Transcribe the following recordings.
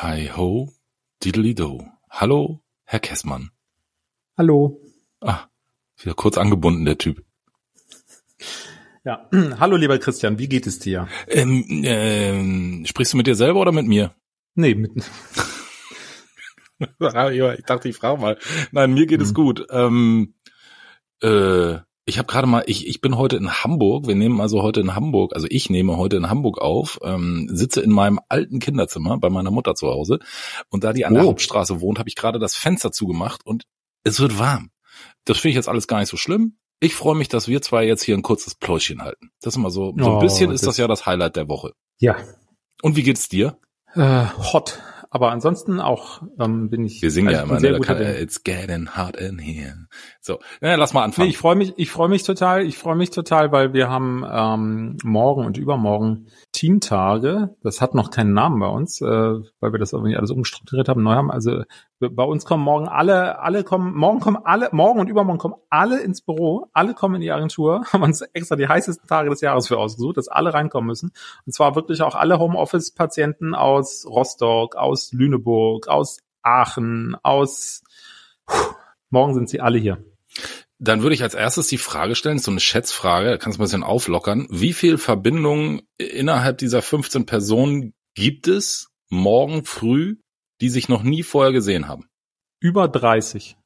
Hi ho, diddly-do. Hallo, Herr Kessmann. Hallo. Ah, wieder kurz angebunden, der Typ. Ja, hallo lieber Christian, wie geht es dir? Ähm, ähm, sprichst du mit dir selber oder mit mir? Nee, mit, ich dachte, ich frage mal. Nein, mir geht es Mhm. gut. Ähm, äh, ich habe gerade mal, ich, ich bin heute in Hamburg. Wir nehmen also heute in Hamburg, also ich nehme heute in Hamburg auf, ähm, sitze in meinem alten Kinderzimmer bei meiner Mutter zu Hause. Und da die an der Oh. Hauptstraße wohnt, habe ich gerade das Fenster zugemacht und es wird warm. Das finde ich jetzt alles gar nicht so schlimm. Ich freue mich, dass wir zwei jetzt hier ein kurzes Pläuschen halten. Das ist immer so, so ein Oh, bisschen ist das das- ja das Highlight der Woche. ja, Und wie geht's dir? äh, hot. Aber ansonsten auch ähm, bin ich. Wir singen also ja ich immer, ne? Da kann, Dinge. It's getting hot in here. So, na, lass mal anfangen. Nee, ich freue mich, ich freue mich total, ich freue mich total, weil wir haben ähm, morgen und übermorgen Teamtage. Das hat noch keinen Namen bei uns, äh, weil wir das irgendwie alles umstrukturiert haben, neu haben. Also bei uns kommen morgen alle, alle kommen, morgen kommen alle, morgen und übermorgen kommen alle ins Büro, alle kommen in die Agentur, haben uns extra die heißesten Tage des Jahres für ausgesucht, dass alle reinkommen müssen. Und zwar wirklich auch alle Homeoffice-Patienten aus Rostock, aus Lüneburg, aus Aachen, aus Morgen sind sie alle hier. Dann würde ich als erstes die Frage stellen, so eine Schätzfrage, da kannst du ein bisschen auflockern. Wie viel Verbindungen innerhalb dieser 15 Personen gibt es morgen früh, die sich noch nie vorher gesehen haben? Über 30.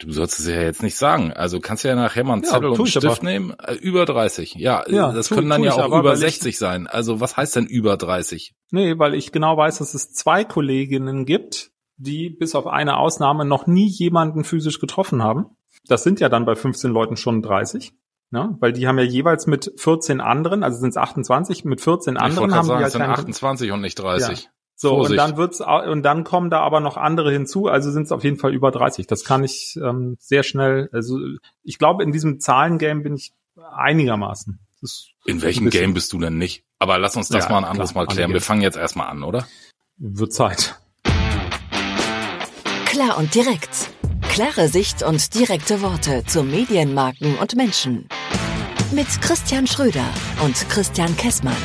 Du sollst es ja jetzt nicht sagen. Also kannst du ja nachher mal einen Ja, Zettel und einen Stift aber. nehmen. Äh, Über 30. Ja, Ja, das tu- können dann ja auch aber, über weil ich- 60 sein. Also was heißt denn über 30? Nee, weil ich genau weiß, dass es zwei Kolleginnen gibt, die bis auf eine Ausnahme noch nie jemanden physisch getroffen haben. Das sind ja dann bei 15 Leuten schon 30. Ne? Weil die haben ja jeweils mit 14 anderen, also sind es 28, mit 14 Ich anderen haben sagen, die es halt sind keinen 28 und nicht 30. So, Vorsicht. und dann wird's, und dann kommen da aber noch andere hinzu, also sind es auf jeden Fall über 30. Das kann ich ähm, sehr schnell, also ich glaube, in diesem Zahlengame bin ich einigermaßen. In welchem Game bist du denn nicht? Aber lass uns das Ja, mal ein anderes klar, Mal klären. Wir fangen jetzt erstmal an, oder? Wird Zeit. Klar und direkt. Klare Sicht und direkte Worte zu Medienmarken und Menschen. Mit Christian Schröder und Christian Kessmann.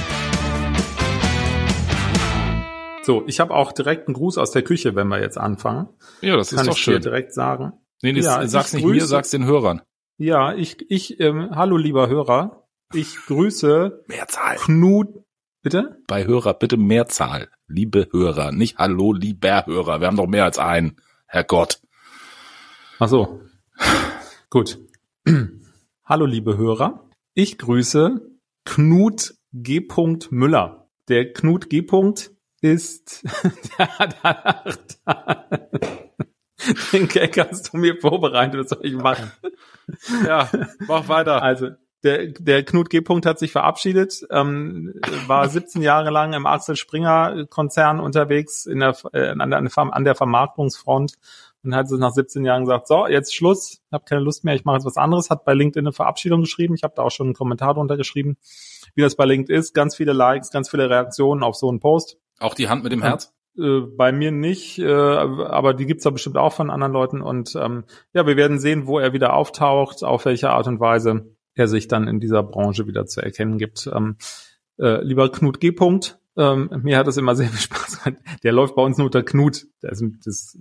So, ich habe auch direkt einen Gruß aus der Küche, wenn wir jetzt anfangen. Ja, das Kann ist doch ich dir schön. direkt sagen. Nee, das, Ja, sag's ich nicht mir, grüße- sag's den Hörern. Ja, ich, ich, ähm, hallo lieber Hörer. Ich grüße Mehrzahl. Knut, bitte? Bei Hörer bitte Mehrzahl. Liebe Hörer, nicht Hallo, lieber Hörer. Wir haben doch mehr als einen. Herrgott. Ach so. Gut. hallo liebe Hörer. Ich grüße Knut G. Müller. Der Knut G. ist, den Gag hast du mir vorbereitet, was soll ich machen? Ja, mach weiter. Also der, der Knut G. hat sich verabschiedet, ähm, war 17 Jahre lang im Axel Springer Konzern unterwegs in der, äh, an, der, an der Vermarktungsfront und hat so nach 17 Jahren gesagt, so, jetzt Schluss, habe keine Lust mehr, ich mache jetzt was anderes, hat bei LinkedIn eine Verabschiedung geschrieben, ich habe da auch schon einen Kommentar drunter geschrieben, wie das bei LinkedIn ist, ganz viele Likes, ganz viele Reaktionen auf so einen Post. Auch die Hand mit dem Herz? Äh, bei mir nicht, äh, aber die gibt's da bestimmt auch von anderen Leuten. Und ähm, ja, wir werden sehen, wo er wieder auftaucht, auf welche Art und Weise er sich dann in dieser Branche wieder zu erkennen gibt. Ähm, äh, lieber Knut G. -Punkt, ähm, mir hat das immer sehr viel Spaß gemacht. Der läuft bei uns nur unter Knut. Das, das,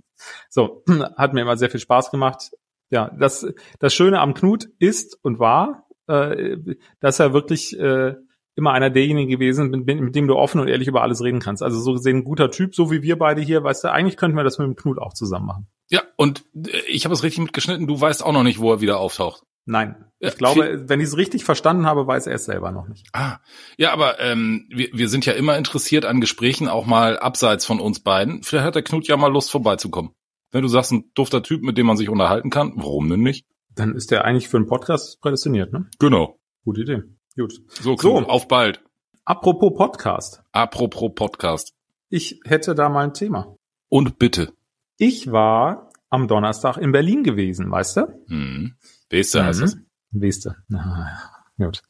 so, hat mir immer sehr viel Spaß gemacht. Ja, das, das Schöne am Knut ist und war, äh, dass er wirklich äh, immer einer derjenigen gewesen, mit, mit dem du offen und ehrlich über alles reden kannst. Also so gesehen ein guter Typ, so wie wir beide hier, weißt du, eigentlich könnten wir das mit dem Knut auch zusammen machen. Ja, und äh, ich habe es richtig mitgeschnitten. Du weißt auch noch nicht, wo er wieder auftaucht. Nein. Ich glaube, wenn ich es richtig verstanden habe, weiß er es selber noch nicht. Ah, ja, aber ähm, wir, wir sind ja immer interessiert an Gesprächen, auch mal abseits von uns beiden. Vielleicht hat der Knut ja mal Lust, vorbeizukommen. Wenn du sagst, ein dufter Typ, mit dem man sich unterhalten kann, warum denn nicht? Dann ist der eigentlich für einen Podcast prädestiniert, ne? Genau. Gute Idee. Gut. So, Knut, So. auf bald. Apropos Podcast. Apropos Podcast. Ich hätte da mal ein Thema. Und bitte. Ich war am Donnerstag in Berlin gewesen, weißt du? Hm. Beste heißt das. Weißt du. Ah, Gut.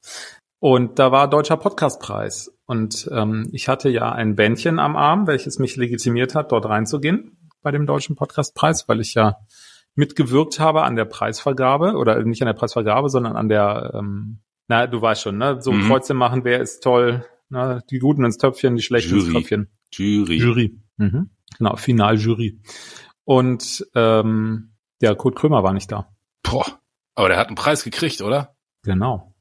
Und da war Deutscher Podcastpreis. Und ähm, ich hatte ja ein Bändchen am Arm, welches mich legitimiert hat, dort reinzugehen bei dem Deutschen Podcastpreis, weil ich ja mitgewirkt habe an der Preisvergabe oder nicht an der Preisvergabe, sondern an der, ähm, na, du weißt schon, ne, so Mhm. Kreuze machen, wer ist toll, ne, die Guten ins Töpfchen, die Schlechten ins Jury. Töpfchen. Jury. Jury. Mhm. Genau, Finaljury. Und ähm, ja, Kurt Krömer war nicht da. Boah, aber der hat einen Preis gekriegt, oder? Genau.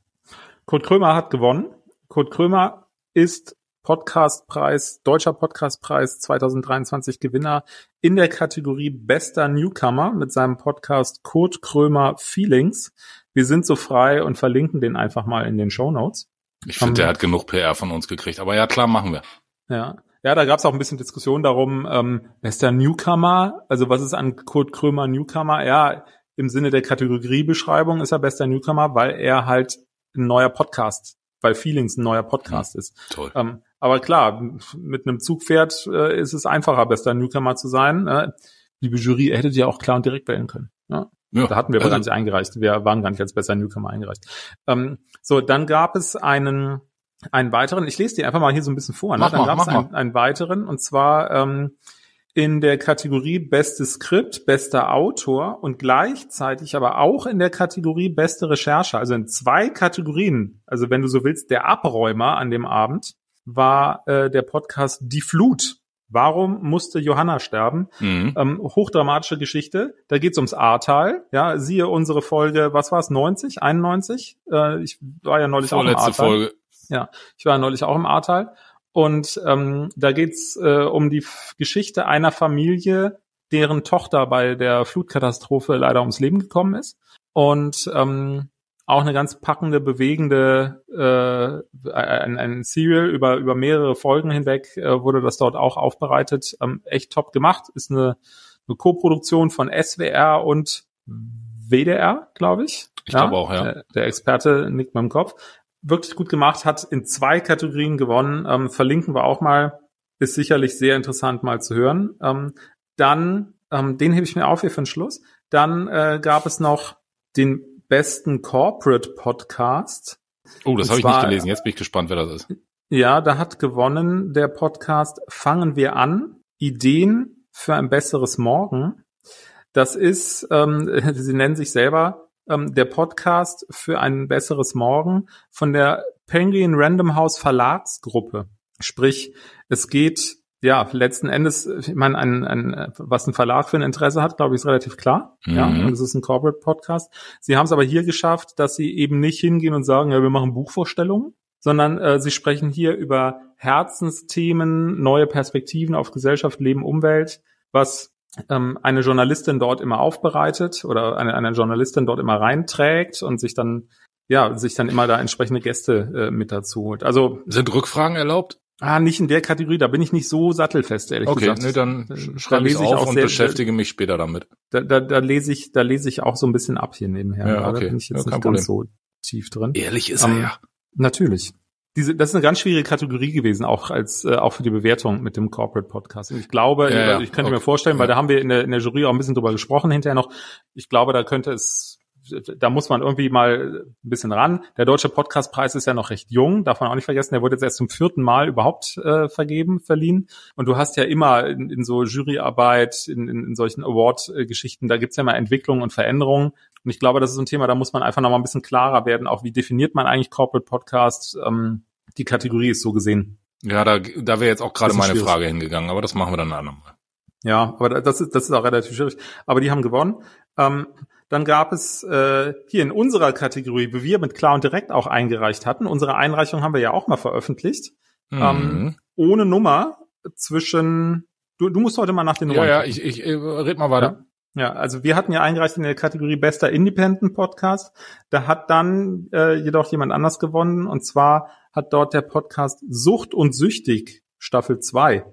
Kurt Krömer hat gewonnen. Kurt Krömer ist Podcastpreis, Deutscher Podcastpreis 2023 Gewinner in der Kategorie Bester Newcomer mit seinem Podcast Kurt Krömer Feelings. Wir sind so frei und verlinken den einfach mal in den Show Notes. Ich finde, der hat genug PR von uns gekriegt. Aber ja, klar, machen wir. Ja. Ja, da gab es auch ein bisschen Diskussion darum, ähm, bester Newcomer, also was ist an Kurt Krömer Newcomer? Ja, im Sinne der Kategoriebeschreibung ist er bester Newcomer, weil er halt ein neuer Podcast, weil Feelings ein neuer Podcast ja, ist. Toll. Ähm, aber klar, mit einem Zugpferd äh, ist es einfacher, bester Newcomer zu sein. Äh, liebe Jury, ihr hättet ja auch klar und direkt wählen können. Ja? Ja, da hatten wir aber also, gar nicht eingereicht. Wir waren gar nicht als bester Newcomer eingereicht. Ähm, so, dann gab es einen einen weiteren, ich lese dir einfach mal hier so ein bisschen vor, ne? dann gab es einen, einen weiteren und zwar ähm, in der Kategorie Bestes Skript, bester Autor und gleichzeitig aber auch in der Kategorie Beste Recherche, also in zwei Kategorien, also wenn du so willst, der Abräumer an dem Abend war äh, der Podcast Die Flut. Warum musste Johanna sterben? Mhm. Ähm, hochdramatische Geschichte. Da geht's ums Ahrtal. Ja, siehe unsere Folge, was war es, 90, 91? Äh, ich war ja neulich Vorletzte auch im Ahrtal. Folge. Ja, ich war neulich auch im Ahrtal. Und ähm, da geht's äh, um die F Geschichte einer Familie, deren Tochter bei der Flutkatastrophe leider ums Leben gekommen ist. Und ähm, auch eine ganz packende, bewegende, äh, ein, ein Serial über, über mehrere Folgen hinweg äh, wurde das dort auch aufbereitet. Ähm, echt top gemacht. Ist eine, eine Co-Produktion von SWR und WDR, glaube ich. Ich ja, glaube auch, ja. Der, der Experte nickt mit dem Kopf wirklich gut gemacht, hat in zwei Kategorien gewonnen. Ähm, verlinken wir auch mal. Ist sicherlich sehr interessant mal zu hören. Ähm, dann, ähm, den hebe ich mir auf hier für den Schluss. Dann äh, gab es noch den besten Corporate Podcast. Oh, das habe ich nicht gelesen. Jetzt bin ich gespannt, wer das ist. Ja, da hat gewonnen der Podcast Fangen wir an. Ideen für ein besseres Morgen. Das ist, ähm, sie nennen sich selber ähm, der Podcast für ein besseres Morgen von der Penguin Random House Verlagsgruppe. Sprich, es geht ja, letzten Endes, ich meine, ein, ein, was ein Verlag für ein Interesse hat, glaube ich, ist relativ klar. Mhm. Ja, und es ist ein Corporate Podcast. Sie haben es aber hier geschafft, dass sie eben nicht hingehen und sagen, ja, wir machen Buchvorstellungen, sondern äh, sie sprechen hier über Herzensthemen, neue Perspektiven auf Gesellschaft, Leben, Umwelt, was ähm, eine Journalistin dort immer aufbereitet oder eine, eine Journalistin dort immer reinträgt und sich dann ja sich dann immer da entsprechende Gäste äh, mit dazu holt. Also sind Rückfragen erlaubt? Ah, nicht in der Kategorie, da bin ich nicht so sattelfest, ehrlich okay, gesagt. Okay, nee, dann schreibe ich auf und sehr, beschäftige mich später damit. Da, da, da lese ich, da lese ich auch so ein bisschen ab hier nebenher. Ja, okay. Da bin ich jetzt ja, nicht ganz so tief drin. Ehrlich ist um, er ja. Natürlich diese, das ist eine ganz schwierige Kategorie gewesen, auch als äh, auch für die Bewertung mit dem Corporate Podcast. Und ich glaube, ja, ja. ich könnte okay. mir vorstellen, weil da haben wir in der, in der Jury auch ein bisschen drüber gesprochen hinterher noch. Ich glaube, da könnte es, da muss man irgendwie mal ein bisschen ran. Der deutsche Podcastpreis ist ja noch recht jung, darf man auch nicht vergessen. Der wurde jetzt erst zum vierten Mal überhaupt äh, vergeben, verliehen. Und du hast ja immer in, in so Juryarbeit, in, in, in solchen Award-Geschichten, da gibt's ja immer Entwicklungen und Veränderungen. Und ich glaube, das ist ein Thema, da muss man einfach noch mal ein bisschen klarer werden, auch wie definiert man eigentlich Corporate Podcast. Ähm, die Kategorie ist so gesehen. Ja, da, da wäre jetzt auch gerade meine schwierig. Frage hingegangen, aber das machen wir dann andermal. Ja, aber das ist, das ist auch relativ schwierig. Aber die haben gewonnen. Ähm, dann gab es äh, hier in unserer Kategorie, wie wir mit klar und direkt auch eingereicht hatten, unsere Einreichung haben wir ja auch mal veröffentlicht, mhm. ähm, ohne Nummer zwischen, du, du musst heute mal nach den Nummern. Ja, ja, ich, ich, ich red mal weiter. Ja. Ja, also wir hatten ja eingereicht in der Kategorie Bester Independent Podcast. Da hat dann äh, jedoch jemand anders gewonnen und zwar hat dort der Podcast Sucht und Süchtig Staffel 2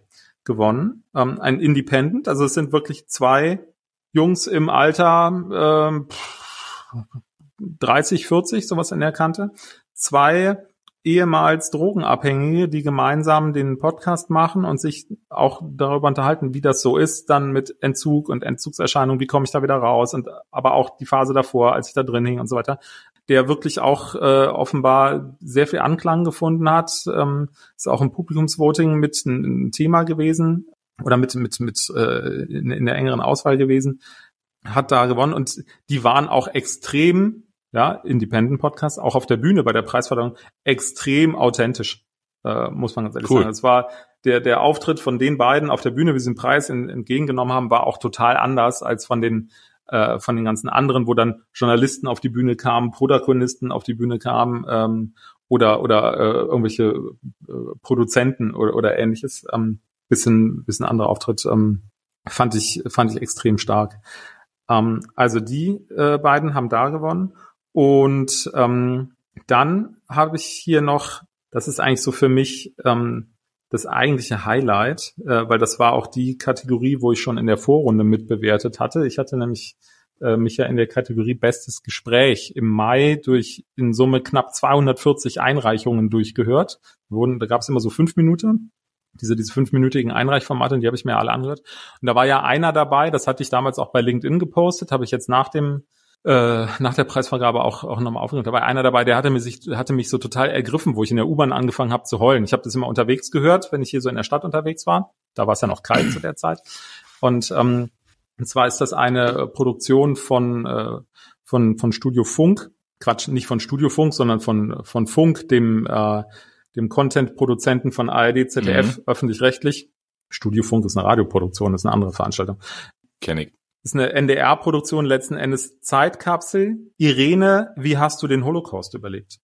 gewonnen. Ähm, ein Independent, also es sind wirklich zwei Jungs im Alter ähm, 30, 40, sowas in der Kante. Zwei ehemals Drogenabhängige, die gemeinsam den Podcast machen und sich auch darüber unterhalten, wie das so ist, dann mit Entzug und Entzugserscheinungen, wie komme ich da wieder raus? Und aber auch die Phase davor, als ich da drin hing und so weiter, der wirklich auch äh, offenbar sehr viel Anklang gefunden hat, ähm, ist auch im Publikumsvoting mit ein, ein Thema gewesen oder mit mit mit äh, in, in der engeren Auswahl gewesen, hat da gewonnen. Und die waren auch extrem ja, Independent Podcast, auch auf der Bühne bei der Preisverleihung extrem authentisch, äh, muss man ganz ehrlich cool. sagen. Es war der, der Auftritt von den beiden auf der Bühne, wie sie den Preis in, entgegengenommen haben, war auch total anders als von den äh, von den ganzen anderen, wo dann Journalisten auf die Bühne kamen, Protagonisten auf die Bühne kamen ähm, oder oder äh, irgendwelche äh, Produzenten oder, oder ähnliches. Ähm, bisschen bisschen anderer Auftritt ähm, fand ich fand ich extrem stark. Ähm, also die äh, beiden haben da gewonnen und ähm, dann habe ich hier noch, das ist eigentlich so für mich ähm, das eigentliche Highlight, äh, weil das war auch die Kategorie, wo ich schon in der Vorrunde mitbewertet hatte. Ich hatte nämlich äh, mich ja in der Kategorie Bestes Gespräch im Mai durch in Summe knapp 240 Einreichungen durchgehört. Wurden, da gab es immer so fünf Minuten, diese, diese fünfminütigen Einreichformate, die habe ich mir alle angehört. Und da war ja einer dabei, das hatte ich damals auch bei LinkedIn gepostet, habe ich jetzt nach dem äh, nach der Preisvergabe auch, auch nochmal aufgenommen. Da war einer dabei, der hatte, mir sich, hatte mich so total ergriffen, wo ich in der U-Bahn angefangen habe zu heulen. Ich habe das immer unterwegs gehört, wenn ich hier so in der Stadt unterwegs war. Da war es ja noch kalt zu der Zeit. Und, ähm, und zwar ist das eine Produktion von, äh, von, von Studio Funk. Quatsch, nicht von Studio Funk, sondern von, von Funk, dem, äh, dem Content-Produzenten von ARD, ZDF, mhm. öffentlich-rechtlich. Studio Funk ist eine Radioproduktion, ist eine andere Veranstaltung. Kenn ich ist eine NDR-Produktion letzten Endes Zeitkapsel. Irene, wie hast du den Holocaust überlebt?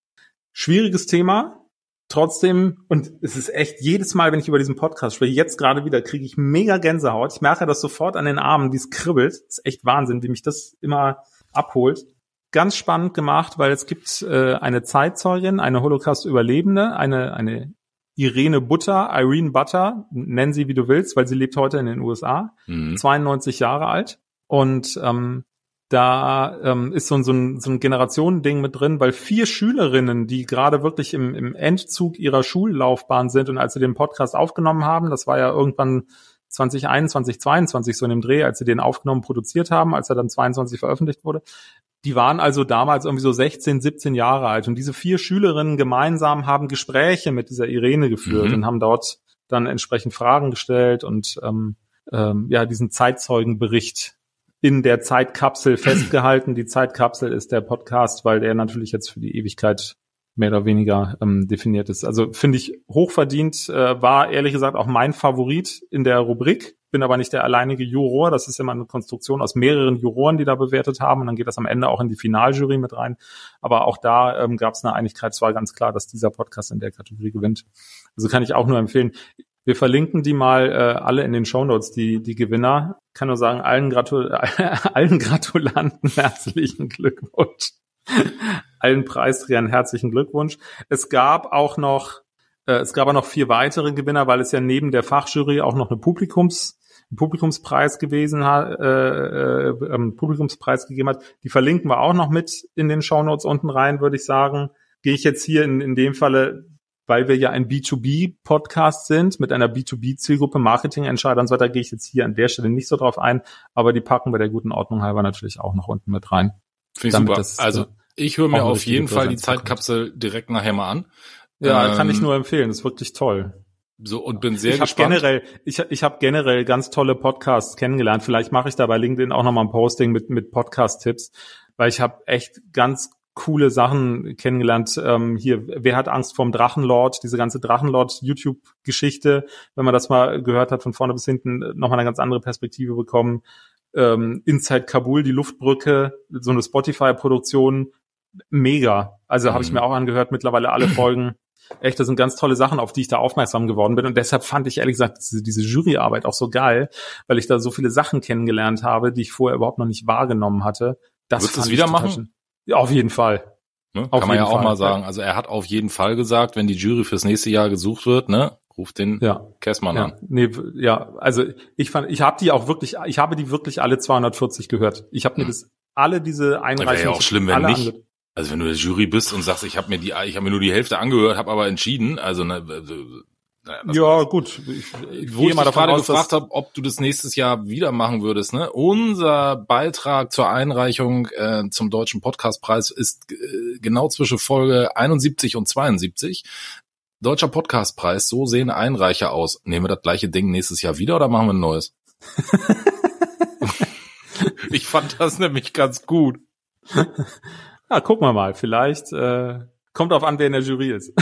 Schwieriges Thema. Trotzdem, und es ist echt jedes Mal, wenn ich über diesen Podcast spreche, jetzt gerade wieder, kriege ich mega Gänsehaut. Ich merke das sofort an den Armen, wie es kribbelt. Das ist echt Wahnsinn, wie mich das immer abholt. Ganz spannend gemacht, weil es gibt äh, eine Zeitzeugin, eine Holocaust-Überlebende, eine, eine Irene Butter, Irene Butter, nenn sie wie du willst, weil sie lebt heute in den USA, mhm. 92 Jahre alt. Und ähm, da ähm, ist so, so ein, so ein Generationending mit drin, weil vier Schülerinnen, die gerade wirklich im, im Endzug ihrer Schullaufbahn sind und als sie den Podcast aufgenommen haben, das war ja irgendwann 2021, 2022 so in dem Dreh, als sie den aufgenommen, produziert haben, als er dann 22 veröffentlicht wurde, die waren also damals irgendwie so 16, 17 Jahre alt und diese vier Schülerinnen gemeinsam haben Gespräche mit dieser Irene geführt mhm. und haben dort dann entsprechend Fragen gestellt und ähm, ähm, ja diesen Zeitzeugenbericht in der Zeitkapsel festgehalten. Die Zeitkapsel ist der Podcast, weil der natürlich jetzt für die Ewigkeit mehr oder weniger ähm, definiert ist. Also finde ich hochverdient, äh, war ehrlich gesagt auch mein Favorit in der Rubrik. Bin aber nicht der alleinige Juror. Das ist immer eine Konstruktion aus mehreren Juroren, die da bewertet haben. Und dann geht das am Ende auch in die Finaljury mit rein. Aber auch da ähm, gab es eine Einigkeit. Es war ganz klar, dass dieser Podcast in der Kategorie gewinnt. Also kann ich auch nur empfehlen. Wir verlinken die mal äh, alle in den Shownotes, die, die Gewinner. Kann nur sagen, allen, Gratul allen Gratulanten herzlichen Glückwunsch. allen Preisträgern herzlichen Glückwunsch. Es gab auch noch, äh, es gab auch noch vier weitere Gewinner, weil es ja neben der Fachjury auch noch eine Publikums Publikumspreis gewesen hat, äh, äh, ähm, Publikumspreis gegeben hat. Die verlinken wir auch noch mit in den Shownotes unten rein, würde ich sagen. Gehe ich jetzt hier in, in dem Falle weil wir ja ein B2B-Podcast sind mit einer B2B-Zielgruppe, Marketingentscheider und so weiter, gehe ich jetzt hier an der Stelle nicht so drauf ein, aber die packen wir der guten Ordnung halber natürlich auch noch unten mit rein. Finde ich super. Das, also äh, ich höre mir auf jeden Fall die Zeitkapsel direkt nachher mal an. Ja, ähm, kann ich nur empfehlen, das ist wirklich toll. So und bin sehr ich gespannt. Hab generell, ich ich habe generell ganz tolle Podcasts kennengelernt. Vielleicht mache ich da bei LinkedIn auch nochmal ein Posting mit mit Podcast-Tipps, weil ich habe echt ganz coole Sachen kennengelernt. Ähm, hier, wer hat Angst vorm Drachenlord? Diese ganze Drachenlord-YouTube-Geschichte, wenn man das mal gehört hat, von vorne bis hinten nochmal eine ganz andere Perspektive bekommen. Ähm, Inside Kabul, die Luftbrücke, so eine Spotify-Produktion, mega. Also mhm. habe ich mir auch angehört, mittlerweile alle Folgen. Echt, das sind ganz tolle Sachen, auf die ich da aufmerksam geworden bin. Und deshalb fand ich ehrlich gesagt diese, diese Juryarbeit auch so geil, weil ich da so viele Sachen kennengelernt habe, die ich vorher überhaupt noch nicht wahrgenommen hatte. Das Würdest du es wieder machen? Ja, auf jeden Fall. Ne? Kann man ja auch Fall. mal sagen. Also er hat auf jeden Fall gesagt, wenn die Jury fürs nächste Jahr gesucht wird, ne, ruft den ja. Kessmann ja. an. Nee, ja, also ich fand, ich habe die auch wirklich, ich habe die wirklich alle 240 gehört. Ich habe mir hm. das alle diese Einreichungen. Wäre ja auch schlimm, wenn nicht. Also wenn du der Jury bist und sagst, ich habe mir die, ich habe mir nur die Hälfte angehört, habe aber entschieden, also ne, naja, ja, gut. Ich, ich Wo ich dich gerade gefragt habe, ob du das nächstes Jahr wieder machen würdest. Ne? Unser Beitrag zur Einreichung äh, zum Deutschen Podcastpreis ist äh, genau zwischen Folge 71 und 72. Deutscher Podcastpreis, so sehen Einreicher aus. Nehmen wir das gleiche Ding nächstes Jahr wieder oder machen wir ein neues? ich fand das nämlich ganz gut. Ja, gucken wir mal. Vielleicht äh, kommt auf an, wer in der Jury ist.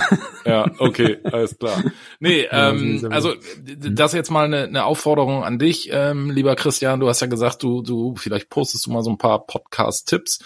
Ja, okay, alles klar. Nee, ähm, also das jetzt mal eine, eine Aufforderung an dich, ähm, lieber Christian. Du hast ja gesagt, du, du, vielleicht postest du mal so ein paar Podcast-Tipps.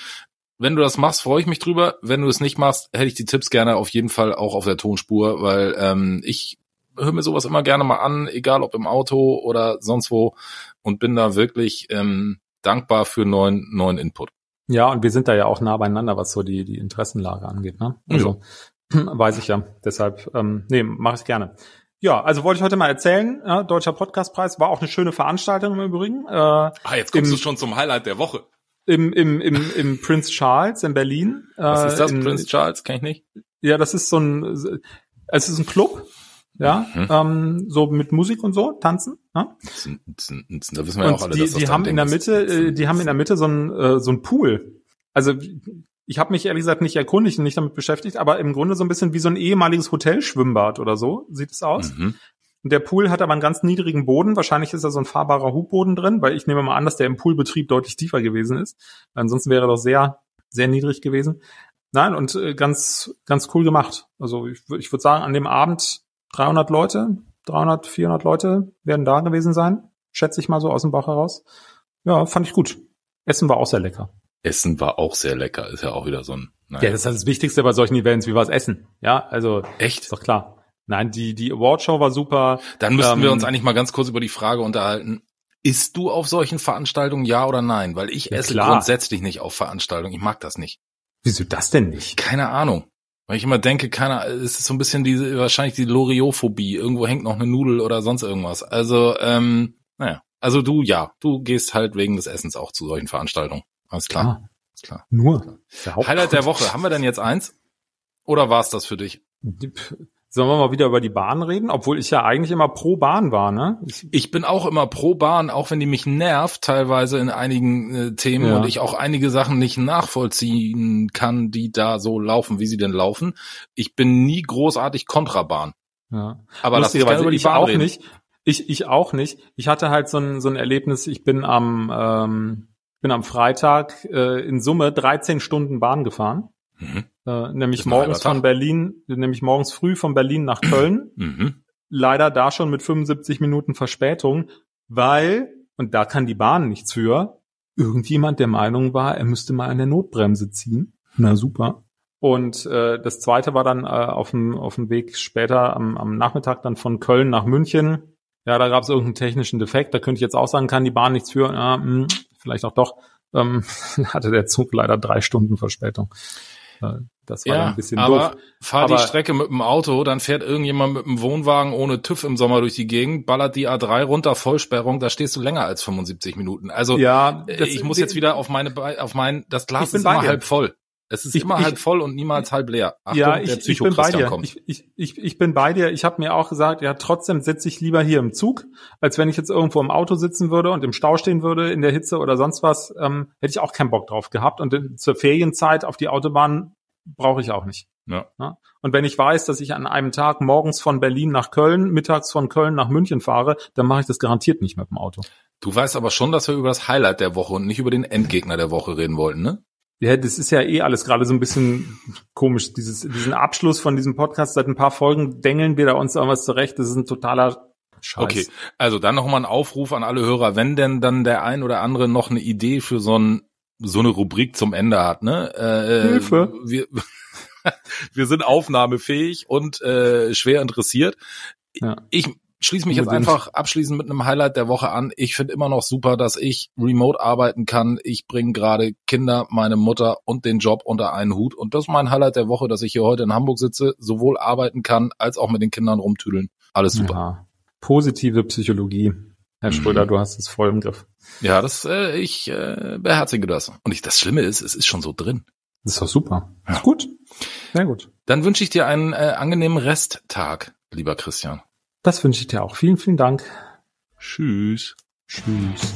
Wenn du das machst, freue ich mich drüber. Wenn du es nicht machst, hätte ich die Tipps gerne auf jeden Fall auch auf der Tonspur, weil ähm, ich höre mir sowas immer gerne mal an, egal ob im Auto oder sonst wo, und bin da wirklich ähm, dankbar für neuen neuen Input. Ja, und wir sind da ja auch nah beieinander, was so die die Interessenlage angeht. Ne? Also ja. Weiß ich ja. Deshalb, ähm, nee, mache ich gerne. Ja, also wollte ich heute mal erzählen, ja, Deutscher Podcastpreis war auch eine schöne Veranstaltung im Übrigen. Äh, ah, jetzt kommst im, du schon zum Highlight der Woche. Im, im, im, im Prince Charles in Berlin. Was ist das, in, Prince Charles? Kenn ich nicht. Ja, das ist so ein, es ist ein Club, ja, mhm. ähm, so mit Musik und so, tanzen. Ja? Da wissen wir ja auch alle, die, dass das die haben in der Mitte, äh, die haben in der Mitte so ein äh, so ein Pool. Also ich habe mich ehrlich gesagt nicht erkundigt und nicht damit beschäftigt, aber im Grunde so ein bisschen wie so ein ehemaliges Hotelschwimmbad oder so sieht es aus. Mhm. Und der Pool hat aber einen ganz niedrigen Boden. Wahrscheinlich ist da so ein fahrbarer Hubboden drin, weil ich nehme mal an, dass der im Poolbetrieb deutlich tiefer gewesen ist. Ansonsten wäre er doch sehr, sehr niedrig gewesen. Nein, und äh, ganz, ganz cool gemacht. Also ich, ich würde sagen, an dem Abend 300 Leute, 300, 400 Leute werden da gewesen sein, schätze ich mal so aus dem Bauch heraus. Ja, fand ich gut. Essen war auch sehr lecker. Essen war auch sehr lecker, ist ja auch wieder so ein. Nein. Ja, das ist das Wichtigste bei solchen Events, wie war es Essen. Ja, also echt, ist doch klar. Nein, die die Awardshow war super. Dann müssten ähm, wir uns eigentlich mal ganz kurz über die Frage unterhalten. Isst du auf solchen Veranstaltungen ja oder nein? Weil ich ja, esse klar. grundsätzlich nicht auf Veranstaltungen. Ich mag das nicht. Wieso das denn nicht? Keine Ahnung. Weil ich immer denke, keiner, es ist so ein bisschen diese, wahrscheinlich die Loriophobie. Irgendwo hängt noch eine Nudel oder sonst irgendwas. Also, ähm, naja. Also du, ja, du gehst halt wegen des Essens auch zu solchen Veranstaltungen. Alles klar. Alles klar. Nur. Der Highlight der Woche. Haben wir denn jetzt eins? Oder war's das für dich? Sollen wir mal wieder über die Bahn reden? Obwohl ich ja eigentlich immer pro Bahn war, ne? Ich, ich bin auch immer pro Bahn, auch wenn die mich nervt, teilweise in einigen äh, Themen ja. und ich auch einige Sachen nicht nachvollziehen kann, die da so laufen, wie sie denn laufen. Ich bin nie großartig Kontrabahn. Ja. Aber lass uns über die Bahn auch reden. nicht. Ich, ich auch nicht. Ich hatte halt so ein, so ein Erlebnis, ich bin am, ähm, bin am Freitag äh, in Summe 13 Stunden Bahn gefahren. Mhm. Äh, nämlich morgens von Berlin, nämlich morgens früh von Berlin nach Köln. Mhm. Leider da schon mit 75 Minuten Verspätung, weil, und da kann die Bahn nichts für, irgendjemand der Meinung war, er müsste mal an der Notbremse ziehen. Na super. Und äh, das zweite war dann äh, auf dem auf dem Weg später am, am Nachmittag dann von Köln nach München. Ja, da gab es irgendeinen technischen Defekt. Da könnte ich jetzt auch sagen, kann die Bahn nichts für. Ja, mh, hm, vielleicht auch doch. Ähm, hatte der Zug leider drei Stunden Verspätung. Das war ja, ein bisschen aber doof. Fahr aber die Strecke mit dem Auto, dann fährt irgendjemand mit dem Wohnwagen ohne TÜV im Sommer durch die Gegend, ballert die A3 runter, Vollsperrung, da stehst du länger als 75 Minuten. Also ja, äh, das, ich muss jetzt wieder auf meine, auf mein, das Glas ist immer halb voll. Es ist ich, immer ich, halb voll und niemals halb leer. Achtung, ja, ich, ich bin bei dir. Ich, ich, ich, ich bin bei dir. Ich habe mir auch gesagt, ja, trotzdem sitze ich lieber hier im Zug, als wenn ich jetzt irgendwo im Auto sitzen würde und im Stau stehen würde in der Hitze oder sonst was. Ähm, hätte ich auch keinen Bock drauf gehabt. Und zur Ferienzeit auf die Autobahn brauche ich auch nicht. Ja. ja. Und wenn ich weiß, dass ich an einem Tag morgens von Berlin nach Köln, mittags von Köln nach München fahre, dann mache ich das garantiert nicht mit dem Auto. Du weißt aber schon, dass wir über das Highlight der Woche und nicht über den Endgegner der Woche reden wollten, ne? Ja, das ist ja eh alles gerade so ein bisschen komisch. Dieses, diesen Abschluss von diesem Podcast, seit ein paar Folgen dengeln wir da uns irgendwas zurecht. Das ist ein totaler Scheiß. Okay, also dann nochmal ein Aufruf an alle Hörer, wenn denn dann der ein oder andere noch eine Idee für so ein so eine Rubrik zum Ende hat, ne? Äh, äh Hilfe. Wir, wir sind aufnahmefähig und äh, schwer interessiert. Ja. Ich schließe mich Unbedingt. jetzt einfach abschließend mit einem Highlight der Woche an. Ich finde immer noch super, dass ich remote arbeiten kann. Ich bringe gerade Kinder, meine Mutter und den Job unter einen Hut. Und das ist mein Highlight der Woche, dass ich hier heute in Hamburg sitze, sowohl arbeiten kann, als auch mit den Kindern rumtüdeln. Alles super. Ja. Positive Psychologie. Herr Schröder, mhm. du hast es voll im Griff. Ja, das, äh, ich äh, beherzige das. Und ich, das Schlimme ist, es ist schon so drin. Das ist doch super. Ja. Gut. Sehr gut. Dann wünsche ich dir einen äh, angenehmen Resttag, lieber Christian. Das wünsche ich dir auch. Vielen, vielen Dank. Tschüss. Tschüss.